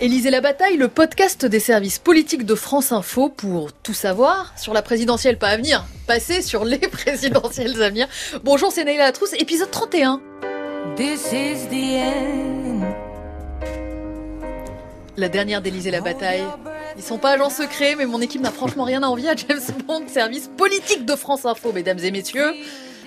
Élisée la bataille, le podcast des services politiques de France Info pour tout savoir sur la présidentielle pas à venir, passer sur les présidentielles à venir. Bonjour, c'est Naïla Latrousse, épisode 31. This is the end. La dernière d'Élysée la bataille. Ils sont pas agents secrets, mais mon équipe n'a franchement rien à envier à James Bond, service politique de France Info, mesdames et messieurs,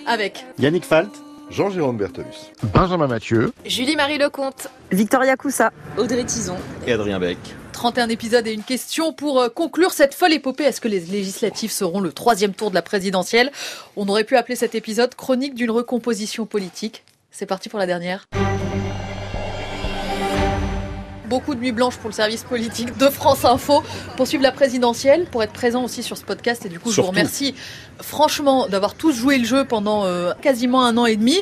avec Yannick Falt, Jean-Jérôme Bertolus, Benjamin Mathieu, Julie-Marie Lecomte, Victoria Coussa, Audrey Tison. Et Adrien Beck. 31 épisodes et une question pour euh, conclure cette folle épopée. Est-ce que les législatives seront le troisième tour de la présidentielle? On aurait pu appeler cet épisode Chronique d'une recomposition politique. C'est parti pour la dernière beaucoup de nuits blanches pour le service politique de France Info pour suivre la présidentielle, pour être présent aussi sur ce podcast. Et du coup, je vous remercie franchement d'avoir tous joué le jeu pendant euh, quasiment un an et demi.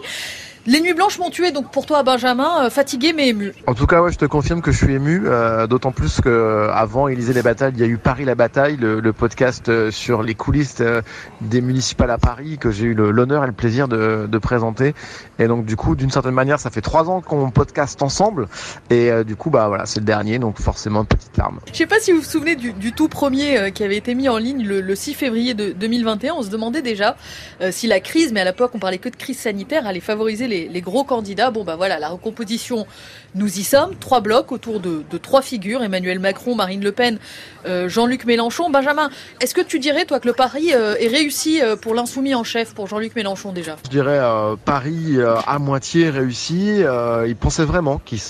Les nuits blanches m'ont tué, donc pour toi, Benjamin, euh, fatigué mais ému. En tout cas, ouais, je te confirme que je suis ému, euh, d'autant plus que euh, avant Élysée les batailles, il y a eu Paris la bataille, le, le podcast sur les coulisses des municipales à Paris que j'ai eu l'honneur et le plaisir de, de, présenter. Et donc du coup, d'une certaine manière, ça fait trois ans qu'on podcast ensemble, et du coup, bah voilà, c'est le dernier, donc forcément petite larme. Je sais pas si vous vous souvenez du, du tout premier qui avait été mis en ligne le, le 6 février de 2021. On se demandait déjà si la crise, mais à l'époque on parlait que de crise sanitaire, allait favoriser les, gros candidats. Bon, bah voilà, la recomposition, nous y sommes. Trois blocs autour de, trois figures Emmanuel Macron, Marine Le Pen, euh, Jean-Luc Mélenchon. Benjamin, est-ce que tu dirais, toi, que le pari euh, est réussi euh, pour l'insoumis en chef, pour Jean-Luc Mélenchon déjà? Je dirais Paris à moitié réussi. il pensait vraiment qu'il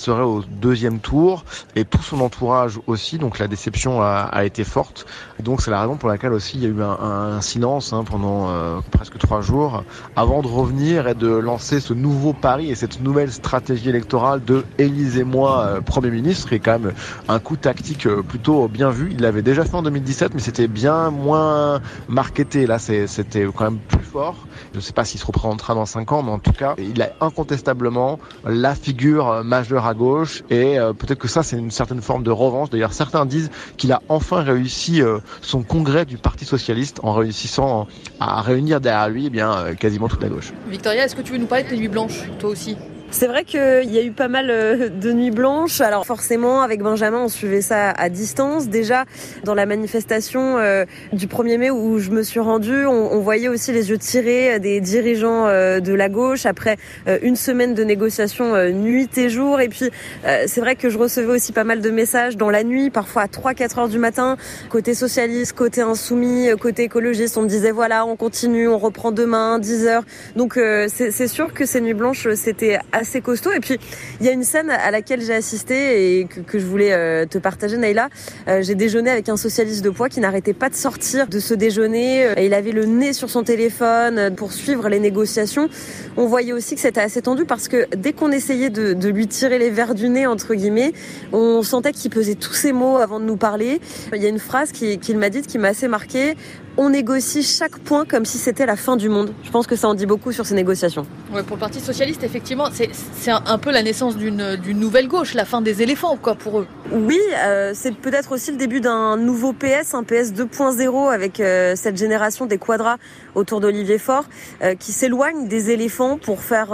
serait au deuxième tour et tout son entourage aussi. Donc la déception a, été forte. Donc c'est la raison pour laquelle aussi il y a eu un, silence hein, pendant presque trois jours avant de revenir et de lancer ce nouveau pari et cette nouvelle stratégie électorale de élisez-moi euh, Premier ministre, qui est quand même un coup tactique euh, plutôt bien vu. Il l'avait déjà fait en 2017, mais c'était bien moins marketé. Là, c'était quand même plus fort. Je ne sais pas s'il se représentera dans 5 ans, mais en tout cas, il est incontestablement la figure euh, majeure à gauche et peut-être que ça, c'est une certaine forme de revanche. D'ailleurs, certains disent qu'il a enfin réussi son congrès du Parti Socialiste en réussissant à réunir derrière lui eh bien, quasiment toute la gauche. Victoria, est-ce que tu veux nous parler de tes nuits blanches, toi aussi? C'est vrai qu'il y a eu pas mal euh, de nuits blanches. Alors forcément, avec Benjamin, on suivait ça à distance. Déjà, dans la manifestation euh, du 1er mai où je me suis rendue, on, voyait aussi les yeux tirés des dirigeants euh, de la gauche après une semaine de négociations nuit et jour. Et puis, c'est vrai que je recevais aussi pas mal de messages dans la nuit, parfois à 3-4 heures du matin, côté socialiste, côté insoumis, côté écologiste. On me disait, voilà, on continue, on reprend demain, 10 heures. Donc, c'est sûr que ces nuits blanches, c'était assez costaud. Et puis, il y a une scène à laquelle j'ai assisté et que, je voulais euh, te partager, Naïla. Euh, j'ai déjeuné avec un socialiste de poids qui n'arrêtait pas de sortir de ce déjeuner. Et il avait le nez sur son téléphone pour suivre les négociations. On voyait aussi que c'était assez tendu parce que dès qu'on essayait de, lui tirer les verres du nez, entre guillemets, on sentait qu'il pesait tous ses mots avant de nous parler. Il y a une phrase qu'il m'a dite qui m'a assez marqué on négocie chaque point comme si c'était la fin du monde. Je pense que ça en dit beaucoup sur ces négociations. Ouais, pour le Parti socialiste, effectivement, c'est un, peu la naissance d'une nouvelle gauche, la fin des éléphants, quoi, pour eux. Oui, euh, c'est peut-être aussi le début d'un nouveau PS, un PS 2.0 avec euh, cette génération des quadras autour d'Olivier Faure, euh, qui s'éloigne des éléphants pour faire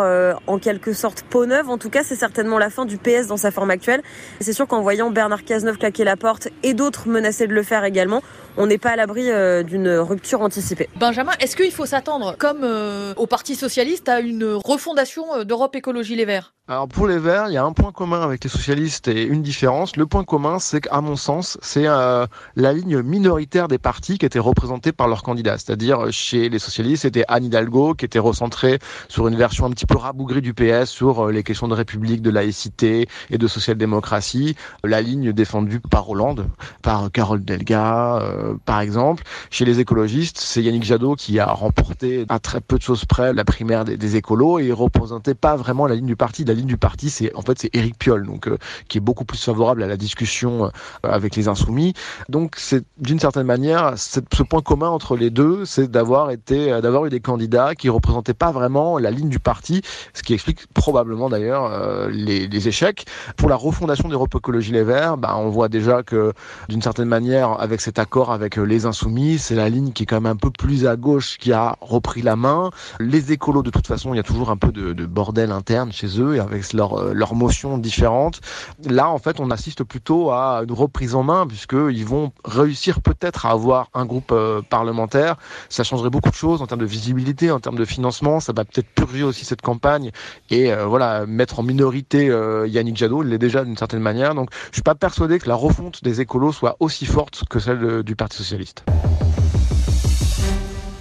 en quelque sorte peau neuve. En tout cas, c'est certainement la fin du PS dans sa forme actuelle. C'est sûr qu'en voyant Bernard Cazeneuve claquer la porte et d'autres menacer de le faire également, on n'est pas à l'abri d'une rupture anticipée. Benjamin, est-ce qu'il faut s'attendre, comme euh, au Parti socialiste, à une refondation euh, d'Europe Écologie Les Verts? Alors pour les Verts, il y a un point commun avec les socialistes et une différence. Le point commun, c'est qu'à mon sens, c'est euh, la ligne minoritaire des partis qui était représentée par leurs candidats. C'est-à-dire chez les socialistes, c'était Anne Hidalgo qui était recentrée sur une version un petit peu rabougrie du PS sur les questions de république, de laïcité et de social-démocratie. La ligne défendue par Hollande, par Carole Delga, par exemple. Chez les écologistes, c'est Yannick Jadot qui a remporté à très peu de choses près la primaire des, écolos et il représentait pas vraiment la ligne du parti. La ligne du parti, c'est en fait c'est Éric Piolle, donc euh, qui est beaucoup plus favorable à la discussion euh, avec les insoumis. Donc c'est d'une certaine manière ce point commun entre les deux, c'est d'avoir été euh, d'avoir eu des candidats qui représentaient pas vraiment la ligne du parti, ce qui explique probablement d'ailleurs les, les, échecs. Pour la refondation d'Europe Écologie Les Verts, bah, on voit déjà que d'une certaine manière avec cet accord avec les insoumis, c'est la ligne qui est quand même un peu plus à gauche qui a repris la main. Les écolos, de toute façon, il y a toujours un peu de, bordel interne chez eux. Et avec leurs leur motions différentes. Là, en fait, on assiste plutôt à une reprise en main, puisqu'ils vont réussir peut-être à avoir un groupe parlementaire. Ça changerait beaucoup de choses en termes de visibilité, en termes de financement. Ça va peut-être purger aussi cette campagne et voilà mettre en minorité Yannick Jadot. Il l'est déjà d'une certaine manière. Donc, je suis pas persuadé que la refonte des écolos soit aussi forte que celle du Parti socialiste.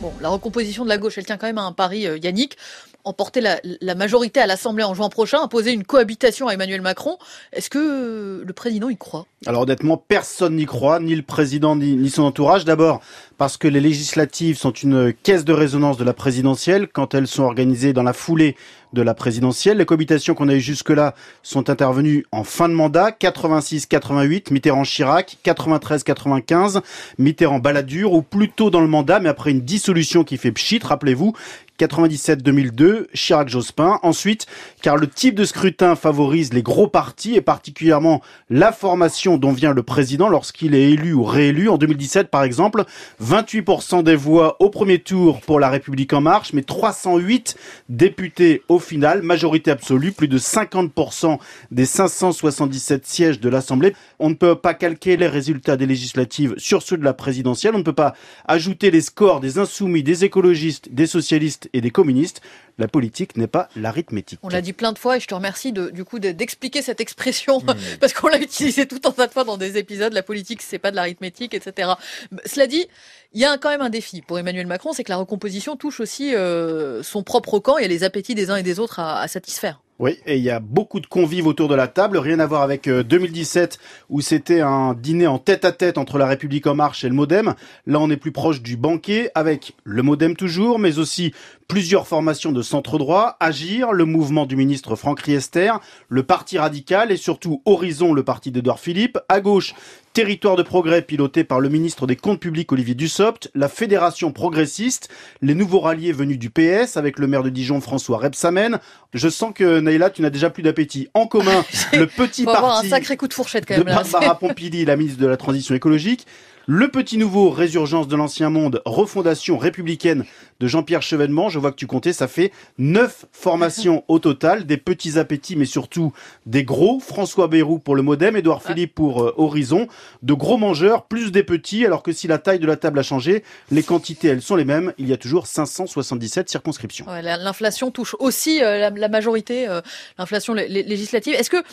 Bon, la recomposition de la gauche, elle tient quand même à un pari, euh, Yannick emporter la, la, majorité à l'Assemblée en juin prochain, imposer une cohabitation à Emmanuel Macron. Est-ce que le président y croit? Alors honnêtement, personne n'y croit, ni le président ni, ni son entourage. D'abord parce que les législatives sont une caisse de résonance de la présidentielle quand elles sont organisées dans la foulée de la présidentielle. Les cohabitations qu'on a eues jusque-là sont intervenues en fin de mandat, 86-88, Mitterrand-Chirac, 93-95, Mitterrand-Balladur, ou plutôt dans le mandat, mais après une dissolution qui fait pchit, rappelez-vous, 97-2002, Chirac-Jospin. Ensuite, car le type de scrutin favorise les gros partis et particulièrement la formation dont vient le président lorsqu'il est élu ou réélu. En 2017, par exemple, 28% des voix au premier tour pour La République En Marche, mais 308 députés au final, majorité absolue, plus de 50% des 577 sièges de l'Assemblée. On ne peut pas calquer les résultats des législatives sur ceux de la présidentielle. On ne peut pas ajouter les scores des insoumis, des écologistes, des socialistes et des communistes. La politique n'est pas l'arithmétique. On l'a dit plein de fois et je te remercie de, du coup d'expliquer cette expression mmh. parce qu'on l'a utilisé tout un tas de fois dans des épisodes. La politique, c'est pas de l'arithmétique, etc. Cela dit, il y a quand même un défi pour Emmanuel Macron, c'est que la recomposition touche aussi euh, son propre camp et les appétits des uns et des autres à, à satisfaire. Oui, et il y a beaucoup de convives autour de la table, rien à voir avec 2017 euh, où c'était un dîner en tête à tête entre la République en marche et le Modem. Là, on est plus proche du banquet avec le Modem toujours, mais aussi plusieurs formations de centre droit, Agir, le mouvement du ministre Franck Riester, le Parti radical et surtout Horizon, le parti d'Edouard Philippe. À gauche, Territoire de progrès piloté par le ministre des Comptes publics Olivier Dussopt, la Fédération progressiste, les nouveaux ralliés venus du PS avec le maire de Dijon François Rebsamen. Je sens que Naïla, tu n'as déjà plus d'appétit. En commun, le petit parti avoir un sacré coup de fourchette quand même, de Barbara Pompili, la ministre de la Transition écologique. Le petit nouveau, résurgence de l'ancien monde, refondation républicaine de Jean-Pierre Chevènement. Je vois que tu comptais, ça fait neuf formations au total, des petits appétits, mais surtout des gros. François Bayrou pour le Modem, Édouard. Philippe pour euh, Horizon. De gros mangeurs, plus des petits, alors que si la taille de la table a changé, les quantités, elles sont les mêmes. Il y a toujours 577 circonscriptions. L'inflation touche aussi euh, la, majorité, euh, l'inflation législative. Est-ce que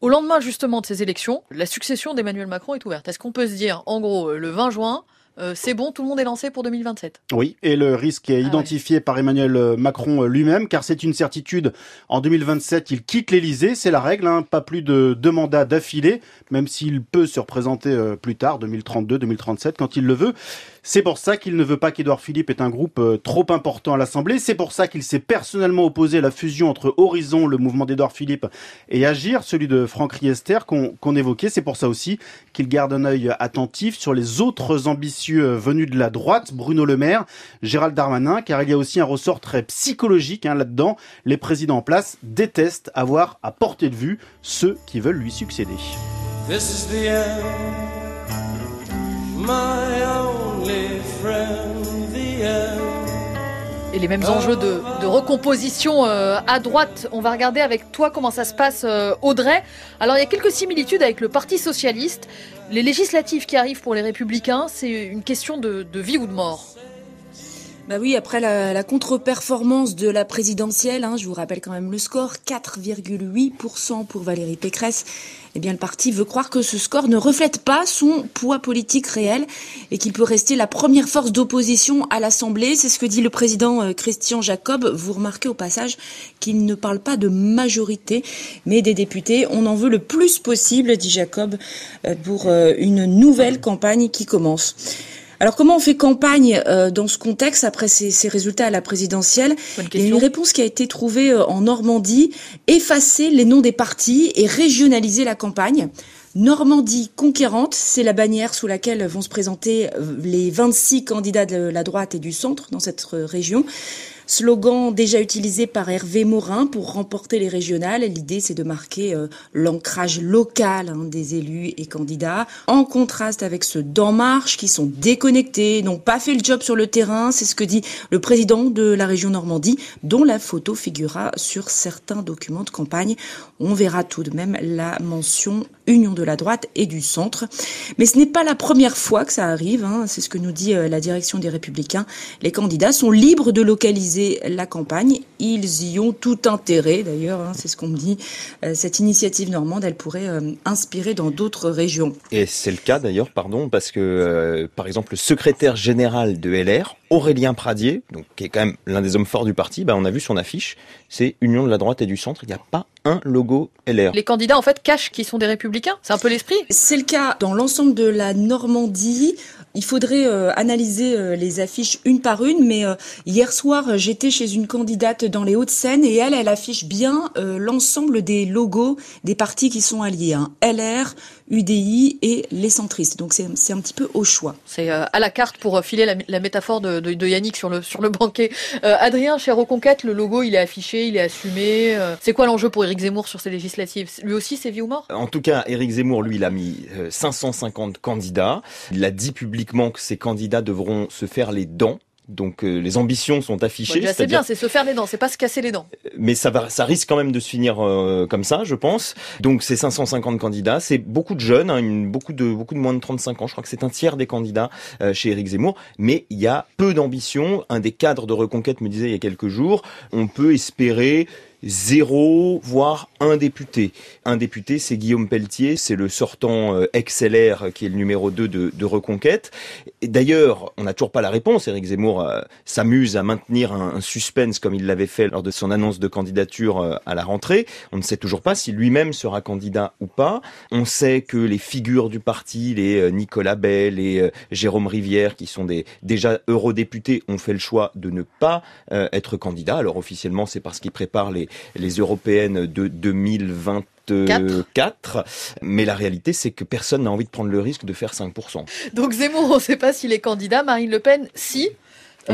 au lendemain justement de ces élections, la succession d'Emmanuel Macron est ouverte. Est-ce qu'on peut se dire, en gros, le 20 juin, euh, c'est bon, tout le monde est lancé pour 2027. Oui, et le risque est ah identifié par Emmanuel euh, Macron euh, lui-même, car c'est une certitude. En 2027, il quitte l'Elysée, c'est la règle, hein, pas plus de deux mandats d'affilée, même s'il peut se représenter plus tard, 2032, 2037, quand il le veut. C'est pour ça qu'il ne veut pas qu'Edouard Philippe ait un groupe trop important à l'Assemblée. C'est pour ça qu'il s'est personnellement opposé à la fusion entre Horizon, le mouvement d'Edouard Philippe, et Agir, celui de Franck Riester qu'on évoquait. C'est pour ça aussi qu'il garde un œil attentif sur les autres ambitions euh, venu de la droite, Bruno Le Maire, Gérald Darmanin, car il y a aussi un ressort très psychologique hein, là-dedans. Les présidents en place détestent avoir à portée de vue ceux qui veulent lui succéder. Et les mêmes enjeux de, recomposition euh, à droite. On va regarder avec toi comment ça se passe, euh, Audrey. Alors, il y a quelques similitudes avec le Parti socialiste. Les législatives qui arrivent pour les républicains, c'est une question de, vie ou de mort. Bah oui, après la, contre-performance de la présidentielle, hein, je vous rappelle quand même le score, 4,8% pour Valérie Pécresse, eh bien le parti veut croire que ce score ne reflète pas son poids politique réel et qu'il peut rester la première force d'opposition à l'Assemblée. C'est ce que dit le président euh, Christian Jacob. Vous remarquez au passage qu'il ne parle pas de majorité, mais des députés. On en veut le plus possible, dit Jacob, euh, pour euh, une nouvelle campagne qui commence. Alors comment on fait campagne euh, dans ce contexte après ces, ces, résultats à la présidentielle? Il y a une réponse qui a été trouvée euh, en Normandie, effacer les noms des partis et régionaliser la campagne. Normandie conquérante, c'est la bannière sous laquelle vont se présenter euh, les 26 candidats de la droite et du centre dans cette région. Slogan déjà utilisé par Hervé Morin pour remporter les régionales. L'idée, c'est de marquer euh, l'ancrage local hein, des élus et candidats, en contraste avec ceux d'En Marche qui sont déconnectés, n'ont pas fait le job sur le terrain. C'est ce que dit le président de la région Normandie, dont la photo figurera sur certains documents de campagne. On verra tout de même la mention Union de la droite et du centre. Mais ce n'est pas la première fois que ça arrive, hein. c'est ce que nous dit euh, la direction des Républicains. Les candidats sont libres de localiser la campagne. Ils y ont tout intérêt, d'ailleurs, hein, c'est ce qu'on me dit. Euh, cette initiative normande, elle pourrait euh, inspirer dans d'autres régions. Et c'est le cas d'ailleurs, pardon, parce que, par exemple, le secrétaire général de LR, Aurélien Pradier, donc, qui est quand même l'un des hommes forts du parti, bah, on a vu son affiche, c'est Union de la droite et du centre, il n'y a pas un logo LR. Les candidats, en fait, cachent qu'ils sont des républicains C'est un peu l'esprit? C'est le cas dans l'ensemble de la Normandie. Il faudrait euh, analyser euh, les affiches une par une, mais euh, hier soir, j'étais chez une candidate dans les Hauts-de-Seine et elle, elle affiche bien l'ensemble des logos des partis qui sont alliés. Hein. LR, UDI et les centristes. Donc c'est un petit peu au choix. C'est à la carte pour filer la, métaphore de, de, Yannick sur le, sur le banquet. Adrien, chez Reconquête, le logo, il est affiché, il est assumé. c'est quoi l'enjeu pour Éric Zemmour sur ces législatives? Lui aussi, c'est vie ou mort? En tout cas, Éric Zemmour, lui, il a mis 550 candidats. Il a dit publiquement que ces candidats devront se faire les dents donc euh, les ambitions sont affichées. c'est bien, c'est se faire les dents, c'est pas se casser les dents. Euh, mais ça va, ça risque quand même de se finir euh, comme ça, je pense. Donc c'est 550 candidats, c'est beaucoup de jeunes, hein, beaucoup de beaucoup de moins de 35 ans. Je crois que c'est un tiers des candidats chez Éric Zemmour, mais il y a peu d'ambition. Un des cadres de Reconquête me disait il y a quelques jours, on peut espérer zéro, voire un député. Un député, c'est Guillaume Pelletier, c'est le sortant euh, XLR qui est le numéro 2 de, de Reconquête. D'ailleurs, on n'a toujours pas la réponse. Éric Zemmour euh, s'amuse à maintenir un, suspense comme il l'avait fait lors de son annonce de candidature euh, à la rentrée. On ne sait toujours pas si lui-même sera candidat ou pas. On sait que les figures du parti, les Nicolas Bell et Jérôme Rivière, qui sont déjà eurodéputés, ont fait le choix de ne pas être candidats. Alors officiellement, c'est parce qu'ils préparent les, les européennes de 2024. Mais la réalité, c'est que personne n'a envie de prendre le risque de faire 5%. Donc Zemmour, on ne sait pas s'il est candidat. Marine Le Pen, si.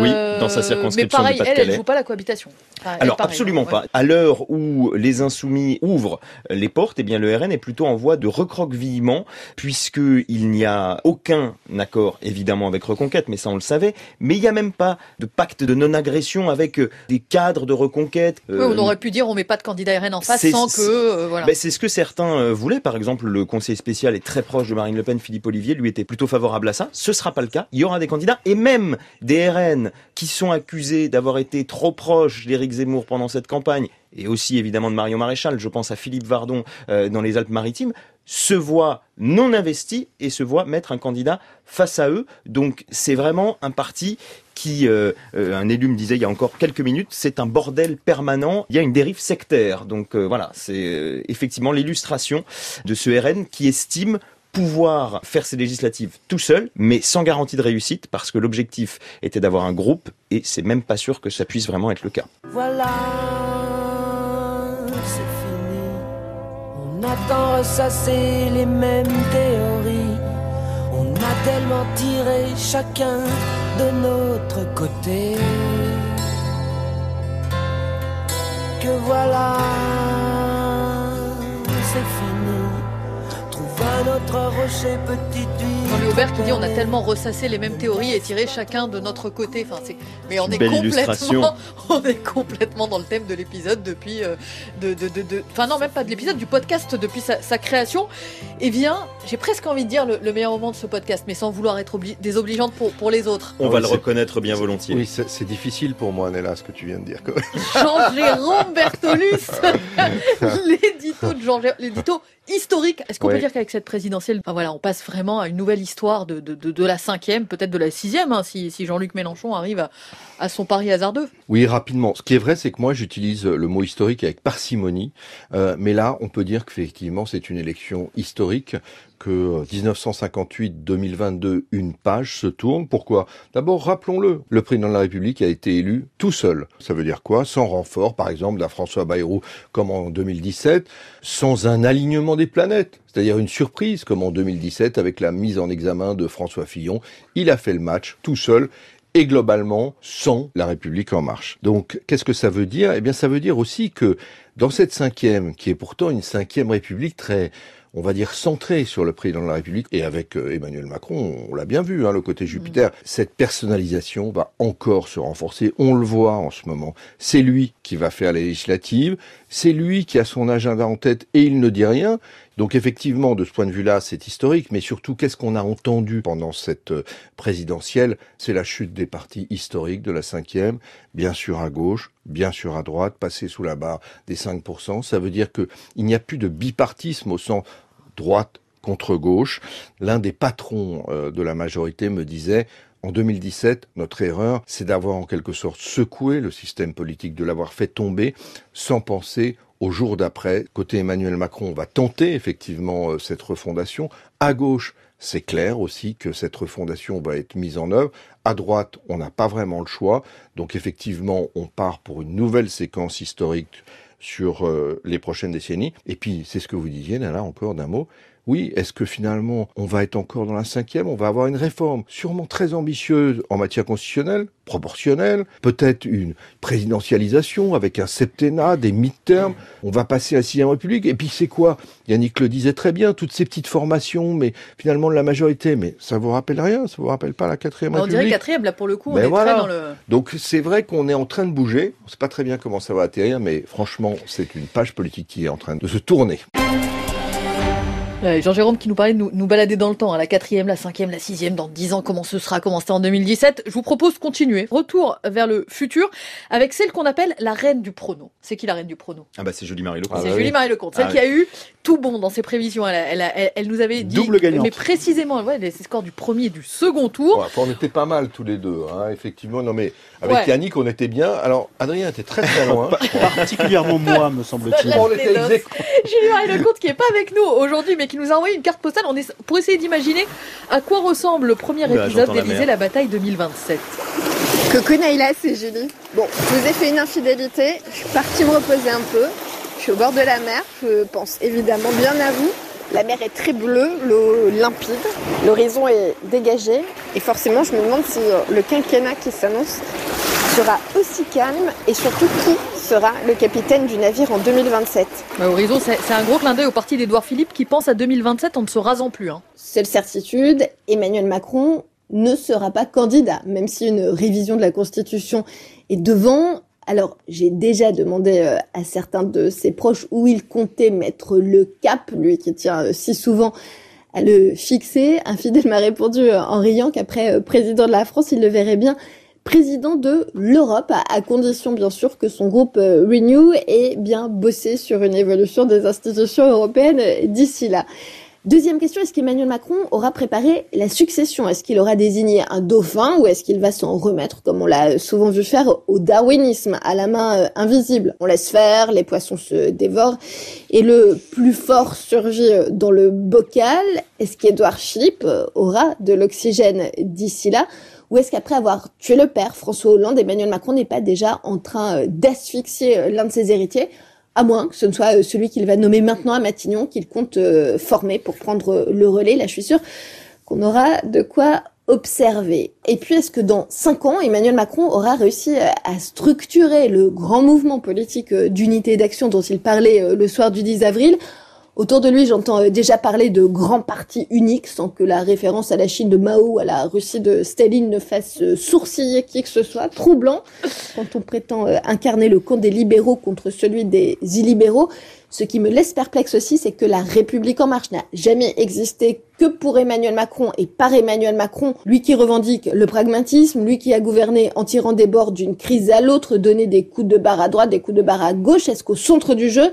Oui, dans sa circonscription mais pareil, elle, elle joue pas la cohabitation. Alors absolument pas. À l'heure où les insoumis ouvrent les portes, eh bien le RN est plutôt en voie de recroquevillement puisque il n'y a aucun accord évidemment avec Reconquête, mais ça on le savait. Mais il n'y a même pas de pacte de non-agression avec euh, des cadres de Reconquête. Oui, on euh, aurait pu dire on met pas de candidat RN en face sans que euh, voilà. Ben, c'est ce que certains voulaient. Par exemple, le conseiller spécial est très proche de Marine Le Pen, Philippe Olivier, lui était plutôt favorable à ça. Ce sera pas le cas. Il y aura des candidats et même des RN qui sont accusés d'avoir été trop proches d'Éric Zemmour pendant cette campagne, et aussi évidemment de Mario Maréchal, je pense à Philippe Vardon euh, dans les Alpes-Maritimes, se voient non investis et se voient mettre un candidat face à eux. Donc c'est vraiment un parti qui, euh, euh, un élu me disait il y a encore quelques minutes, c'est un bordel permanent, il y a une dérive sectaire. Donc voilà, c'est effectivement l'illustration de ce RN qui estime pouvoir faire ses législatives tout seul, mais sans garantie de réussite, parce que l'objectif était d'avoir un groupe, et c'est même pas sûr que ça puisse vraiment être le cas. Voilà, c'est fini. On attend ressasser les mêmes théories. On a tellement tiré chacun de notre côté. Que voilà, c'est fini notre rocher petite Jean-Louis Aubert qui dit on a tellement ressassé les mêmes théories et tiré chacun de notre côté. Enfin, c'est... Mais on est, complètement, on est complètement dans le thème de l'épisode depuis. Euh, de, de, de, Enfin, non, même pas de l'épisode, du podcast depuis sa, création. Et bien, j'ai presque envie de dire le, meilleur moment de ce podcast, mais sans vouloir être désobligeante pour, pour les autres. On va le reconnaître bien volontiers. Oui, c'est, difficile pour moi, Nella, ce que tu viens de dire. Jean-Jérôme Bertolus L'édito de Jean l'édito historique. Est-ce qu'on peut dire qu'avec cette présidentielle, voilà, on passe vraiment à une nouvelle histoire de, de, de, la cinquième, peut-être de la sixième, hein, si, si Jean-Luc Mélenchon arrive à, à, son pari hasardeux Oui, rapidement. Ce qui est vrai, c'est que moi, j'utilise le mot historique avec parcimonie, euh, mais là, on peut dire qu'effectivement, c'est une élection historique que 1958-2022, euh, une page se tourne. Pourquoi? D'abord, rappelons-le, le président de la République a été élu tout seul. Ça veut dire quoi? Sans renfort, par exemple, d'un François Bayrou comme en 2017, sans un alignement des planètes, c'est-à-dire une surprise comme en 2017 avec la mise en examen de François Fillon. Il a fait le match tout seul et globalement sans la République en marche. Donc, qu'est-ce que ça veut dire? Eh bien, ça veut dire aussi que dans cette cinquième, qui est pourtant une cinquième République très on va dire, centré sur le président de la République. Et avec euh, Emmanuel Macron, on l'a bien vu, hein, le côté Jupiter. Cette personnalisation va encore se renforcer. On le voit en ce moment. C'est lui qui va faire les législatives. C'est lui qui a son agenda en tête et il ne dit rien. Donc effectivement, de ce point de vue-là, c'est historique, mais surtout, qu'est-ce qu'on a entendu pendant cette euh, présidentielle? C'est la chute des partis historiques de la cinquième, bien sûr à gauche, bien sûr à droite, passer sous la barre des 5%. Ça veut dire qu'il n'y a plus de bipartisme au sens droite contre gauche. L'un des patrons euh, de la majorité me disait en 2017, notre erreur, c'est d'avoir en quelque sorte secoué le système politique, de l'avoir fait tomber sans penser au jour d'après. Côté Emmanuel Macron, on va tenter effectivement euh, cette refondation. À gauche, c'est clair aussi que cette refondation va être mise en œuvre. À droite, on n'a pas vraiment le choix. Donc effectivement, on part pour une nouvelle séquence historique sur euh, les prochaines décennies. Et puis, c'est ce que vous disiez, là, encore d'un mot, oui, est-ce que finalement on va être encore dans la cinquième? On va avoir une réforme sûrement très ambitieuse en matière constitutionnelle, proportionnelle, peut-être une présidentialisation avec un septennat, des mi-termes. On va passer à la sixième république. Et puis c'est quoi? Yannick le disait très bien, toutes ces petites formations, mais finalement la majorité. Mais ça vous rappelle rien? Ça vous rappelle pas la quatrième république On dirait quatrième, là pour le coup, on est très dans le... Donc c'est vrai qu'on est en train de bouger. On sait pas très bien comment ça va atterrir, mais franchement, c'est une page politique qui est en train de se tourner. Jean-Jérôme qui nous parlait de nous, balader dans le temps, à la quatrième, la cinquième, la sixième, dans dix ans, comment ce sera, comment c'était en 2017. Je vous propose de continuer. Retour vers le futur avec celle qu'on appelle la reine du prono. C'est qui la reine du prono? Ah bah c'est Julie-Marie Lecomte. c'est Julie-Marie Lecomte, celle ah qui a eu tout bon dans ses prévisions. Elle, elle, elle, nous avait dit, Double gagnante. mais précisément, ouais, les scores du premier et du second tour. on était pas mal tous les deux, hein, effectivement. Non mais avec Yannick, on était bien. Alors Adrien était très très loin. Particulièrement moi, me semble-t-il. Julie-Marie Lecomte qui est pas avec nous aujourd'hui, mais qui nous a envoyé une carte postale on est, pour essayer d'imaginer à quoi ressemble le premier épisode d'Élysée, la, bataille 2027. Coucou Naïla, c'est Julie. Bon, je vous ai fait une infidélité, je suis partie me reposer un peu, suis au bord de la mer, je pense évidemment bien à vous. La mer est très bleue, l'eau limpide, l'horizon est dégagé et forcément je me demande si le quinquennat qui s'annonce sera aussi calme et surtout qui sera le capitaine du navire en 2027. Bah, Horizon, c'est un gros clin d'œil au parti d'Edouard Philippe qui pense à 2027 en ne se rasant plus. Hein. Seule certitude, Emmanuel Macron ne sera pas candidat, même si une révision de la Constitution est devant. Alors, j'ai déjà demandé euh, à certains de ses proches où il comptait mettre le cap, lui qui tient euh, si souvent à le fixer. Un fidèle m'a répondu euh, en riant qu'après président de la France, il le verrait bien président de l'Europe, à, condition bien sûr que son groupe Renew ait bien bossé sur une évolution des institutions européennes d'ici là. Deuxième question, est-ce qu'Emmanuel Macron aura préparé la succession? Est-ce qu'il aura désigné un dauphin ou est-ce qu'il va s'en remettre, comme on l'a souvent vu faire, au darwinisme, à la main euh, invisible? On laisse faire, les poissons se dévorent et le plus fort surgit euh, dans le bocal. Est-ce qu'Edouard Philippe aura de l'oxygène d'ici là? Ou est-ce qu'après avoir tué le père, François Hollande, Emmanuel Macron n'est pas déjà en train euh, d'asphyxier euh, l'un de ses héritiers? À moins que ce ne soit euh, celui qu'il va nommer maintenant à Matignon, qu'il compte former pour prendre le relais. Là, je suis sûre qu'on aura de quoi observer. Et puis, est-ce que dans cinq ans, Emmanuel Macron aura réussi à structurer le grand mouvement politique d'unité d'action dont il parlait le soir du 10 avril Autour de lui, j'entends euh, déjà parler de grands partis uniques sans que la référence à la Chine de Mao, ou à la Russie de Staline ne fasse euh, sourciller qui que ce soit. Troublant quand on prétend euh, incarner le camp des libéraux contre celui des illibéraux. Ce qui me laisse perplexe aussi, c'est que la République en marche n'a jamais existé que pour Emmanuel Macron et par Emmanuel Macron, lui qui revendique le pragmatisme, lui qui a gouverné en tirant des bords d'une crise à l'autre, donné des coups de barre à droite, des coups de barre à gauche, est-ce qu'au centre du jeu,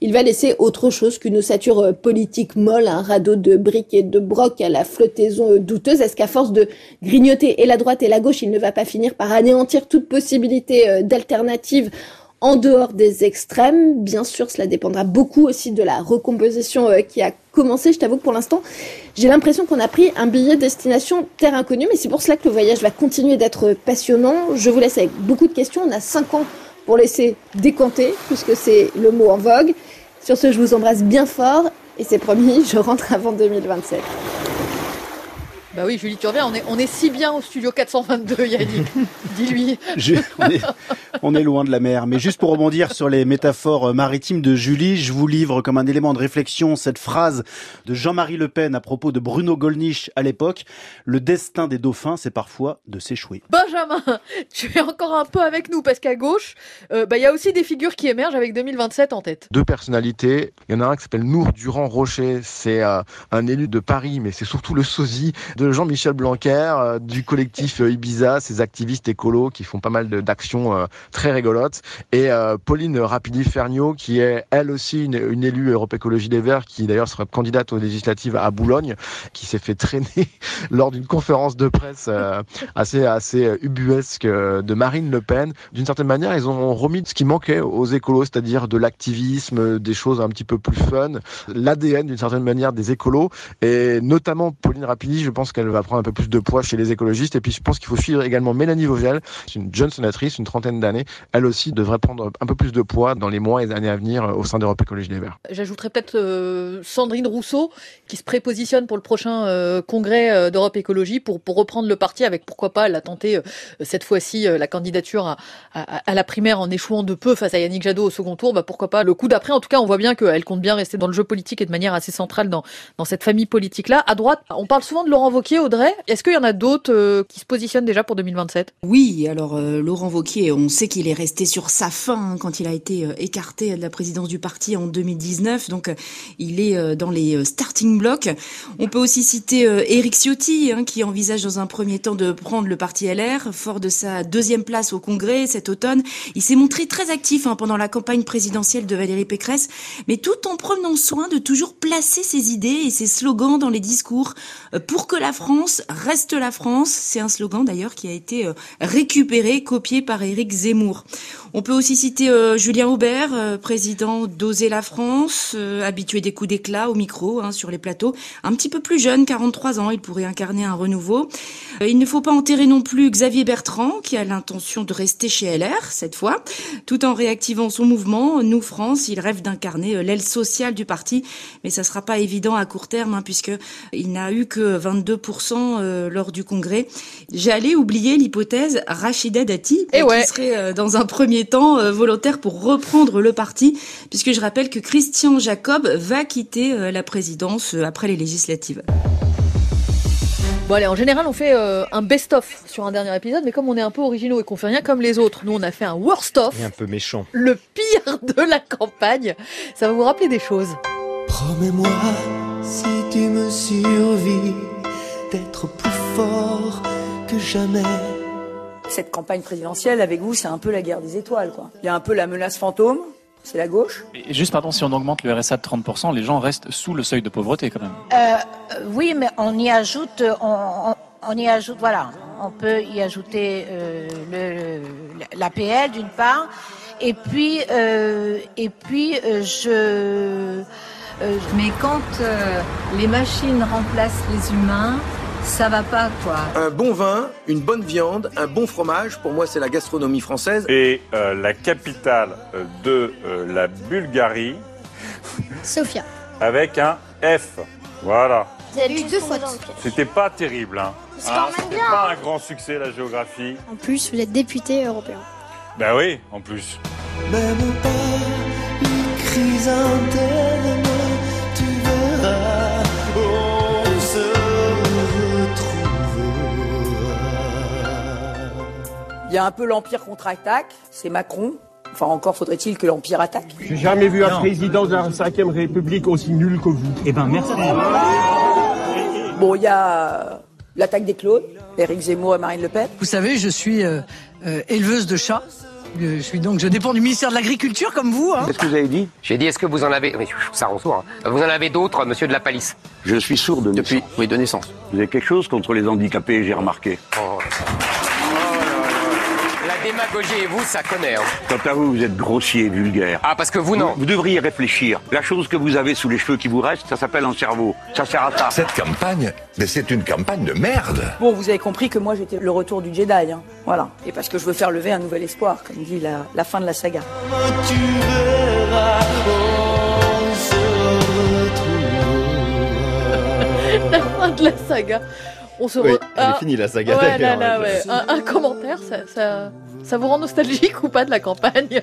il va laisser autre chose qu'une ossature politique molle, un radeau de briques et de broc à la flottaison douteuse? Est-ce qu'à force de grignoter et la droite et la gauche, il ne va pas finir par anéantir toute possibilité euh, d'alternative en dehors des extrêmes. Bien sûr, cela dépendra beaucoup aussi de la recomposition euh, qui a commencé. Je t'avoue que pour l'instant, j'ai l'impression qu'on a pris un billet destination terre inconnue, mais c'est pour cela que le voyage va continuer d'être passionnant. Je vous laisse avec beaucoup de questions. On a cinq ans pour laisser décanter, puisque c'est le mot en vogue. Sur ce, je vous embrasse bien fort et c'est promis, je rentre avant 2027. Bah oui, Julie Turvien, on est, on est si bien au studio 422, Yannick. Dis-lui. On, est, on est loin de la mer. Mais juste pour rebondir sur les métaphores maritimes de Julie, je vous livre comme un élément de réflexion cette phrase de Jean-Marie Le Pen à propos de Bruno Gollnisch à l'époque. Le destin des dauphins, c'est parfois de s'échouer. Benjamin, tu es encore un peu avec nous parce qu'à gauche, euh, bah, il y a aussi des figures qui émergent avec 2027 en tête. deux personnalités. Il y en a un qui s'appelle Nour Durand-Rocher, c'est euh, un élu de Paris, mais c'est surtout le sosie de Jean-Michel Blanquer, euh, du collectif euh, Ibiza, ces activistes écolos qui font pas mal d'actions euh, très rigolotes. Et Pauline Rapidi-Ferniaud, qui est elle aussi une, élue Europe Écologie des Verts, qui d'ailleurs sera candidate aux législatives à Boulogne, qui s'est fait traîner lors d'une conférence de presse assez, assez ubuesque de Marine Le Pen. D'une certaine manière, ils ont remis ce qui manquait aux écolos, c'est-à-dire de l'activisme, des choses un petit peu plus fun, l'ADN d'une certaine manière des écolos, et notamment Pauline Rapidi, je pense qu'elle va prendre un peu plus de poids chez les écologistes, et puis je pense qu'il faut suivre également Mélanie Vogel, c'est une jeune sénatrice, une trentaine d'années, elle aussi devrait prendre un peu plus de poids dans les mois et les années à venir euh, au sein d'Europe Écologie Les Verts. J'ajouterais peut-être euh, Sandrine Rousseau qui se prépositionne pour le prochain euh, congrès euh, d'Europe Écologie pour, pour reprendre le parti avec pourquoi pas elle a tenté euh, cette fois-ci euh, la candidature à, à, à la primaire en échouant de peu face à Yannick Jadot au second tour. Bah, pourquoi pas le coup d'après. En tout cas, on voit bien qu'elle compte bien rester dans le jeu politique et de manière assez centrale dans, dans cette famille politique-là. À droite, on parle souvent de Laurent Wauquiez, Audrey. Est-ce qu'il y en a d'autres euh, qui se positionnent déjà pour 2027 Oui, alors euh, Laurent Wauquiez, on sait qu'il est resté sur sa fin hein, quand il a été euh, écarté de la présidence du parti en 2019, donc euh, il est euh, dans les starting blocks. On peut aussi citer Éric Ciotti, hein, qui envisage dans un premier temps de prendre le parti LR, fort de sa deuxième place au Congrès cet automne. Il s'est montré très actif hein, pendant la campagne présidentielle de Valérie Pécresse, mais tout en prenant soin de toujours placer ses idées et ses slogans dans les discours pour que la France reste la France. C'est un slogan d'ailleurs qui a été euh, récupéré, copié par Éric Zemmour. On peut aussi citer euh, Julien Aubert, euh, président d'Oser la France, habitué des coups d'éclat au micro hein, sur les plateaux, un petit peu plus jeune, 43 ans, il pourrait incarner un renouveau. Il ne faut pas enterrer non plus Xavier Bertrand, qui a l'intention de rester chez LR cette fois, tout en réactivant son mouvement. Nous France, il rêve d'incarner l'aile sociale du parti, mais ça sera pas évident à court terme, hein, puisque il n'a eu que 22% euh, lors du congrès. J'allais oublier l'hypothèse Rachida Dati, Eh qui ouais. serait euh, dans un premier temps euh, volontaire pour reprendre le parti, puisque je rappelle que Christian Jacob va quitter la présidence après les législatives. Bon allez, en général, on fait euh, un best-of sur un dernier épisode, mais comme on est un peu originaux et qu'on fait rien comme les autres, nous on a fait un worst-of, Et un peu méchant. le pire de la campagne. Ça va vous rappeler des choses. Promets-moi, si tu me survis, d'être plus fort que jamais. Cette campagne présidentielle, avec vous, c'est un peu la guerre des étoiles. Quoi. Il y a un peu la menace fantôme, c'est la gauche. Et juste, pardon, si on augmente le RSA de 30%, les gens restent sous le seuil de pauvreté quand même. Euh, oui, mais on y ajoute, on, on- on y ajoute, voilà, on peut y ajouter euh, l'APL d'une part, et puis, euh, et puis euh, je. euh, Mais quand euh, les machines remplacent les humains, ça va pas, quoi. Un bon vin, une bonne viande, un bon fromage, pour moi c'est la gastronomie française. Et euh, la capitale euh, de euh, la Bulgarie Sofia. avec un F. Voilà. Vous avez eu deux fautes. C'était pas terrible, hein. C'est Hein, quand même C'était pas un grand succès la géographie. En plus, vous êtes député européen. Ben oui, en plus. Même pas une chrysanthème, tu Il y a un peu l'Empire contre-attaque, c'est Macron. Enfin, encore faudrait-il que l'Empire attaque. J'ai jamais vu un président de la 5ème République aussi nul que vous. Eh ben merci. Bon, il y a l'attaque des clones, Éric Zemmour et Marine Le Pen. Vous savez, je suis euh, euh, éleveuse de chats. Euh, Je suis donc, je dépends du ministère de l'Agriculture comme vous. Hein. Qu'est-ce que vous avez dit? J'ai dit, est-ce que vous en avez. Oui, ça rend sourd. hein. Vous en avez d'autres, monsieur de la Palisse? Je suis sourd de Depuis, oui, de naissance. Vous avez quelque chose contre les handicapés, j'ai remarqué. Oh. Et vous, ça connaît. hein. Quant à vous, vous êtes grossier, vulgaire. Ah, parce que vous, non. Vous, devriez réfléchir. La chose que vous avez sous les cheveux qui vous reste, ça s'appelle un cerveau. Ça sert à ça. Cette campagne, mais c'est une campagne de merde. Bon, vous avez compris que moi j'étais le retour du Jedi, hein. voilà. Et parce que je veux faire lever un nouvel espoir, comme dit la, la fin de la saga. Tu verras, on se retrouvera. la fin de la saga. On se Oui, re- elle est finie la saga ouais, là, d'ailleurs. là, ouais. un, un commentaire, ça, ça, ça vous rend nostalgique ou pas de la campagne?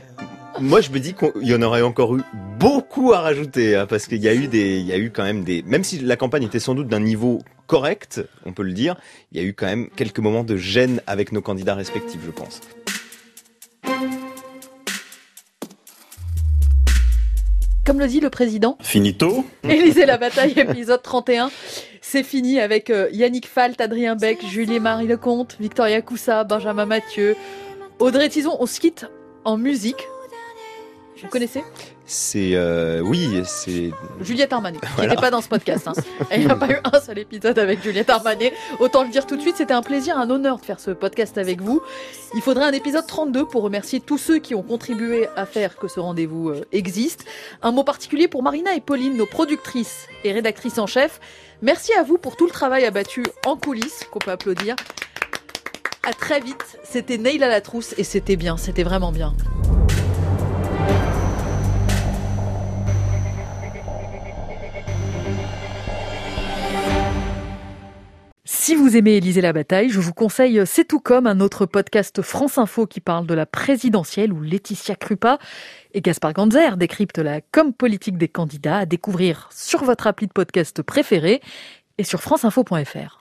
Moi, je me dis qu'il y en aurait encore eu beaucoup à rajouter, hein, parce qu'il y a eu des, il y a eu quand même des, même si la campagne était sans doute d'un niveau correct, on peut le dire, il y a eu quand même quelques moments de gêne avec nos candidats respectifs, je pense. Comme le dit le président, Finito. Élysée la bataille, épisode 31. C'est fini avec euh, Yannick Falt, Adrien Beck, Julie-Marie Lecomte, Victoria Coussa, Benjamin Mathieu, Audrey Tison. On se quitte en musique. Vous connaissez? C'est, euh, oui, c'est. Juliette Armanet, qui Voilà. n'était pas dans ce podcast. hein. Il n'y a pas eu un seul épisode avec Juliette Armanet. Autant le dire tout de suite, c'était un plaisir, un honneur de faire ce podcast avec vous. Il faudrait un épisode 32 pour remercier tous ceux qui ont contribué à faire que ce rendez-vous euh, existe. Un mot particulier pour Marina et Pauline, nos productrices et rédactrices en chef. Merci à vous pour tout le travail abattu en coulisses, qu'on peut applaudir. À très vite. C'était Neil à la trousse et c'était bien, c'était vraiment bien. Si vous aimez Élisée la bataille, je vous conseille C'est tout comme un autre podcast France Info qui parle de la présidentielle où Laetitia Krupa et Gaspard Ganzer décryptent la com politique des candidats à découvrir sur votre appli de podcast préféré et sur franceinfo.fr.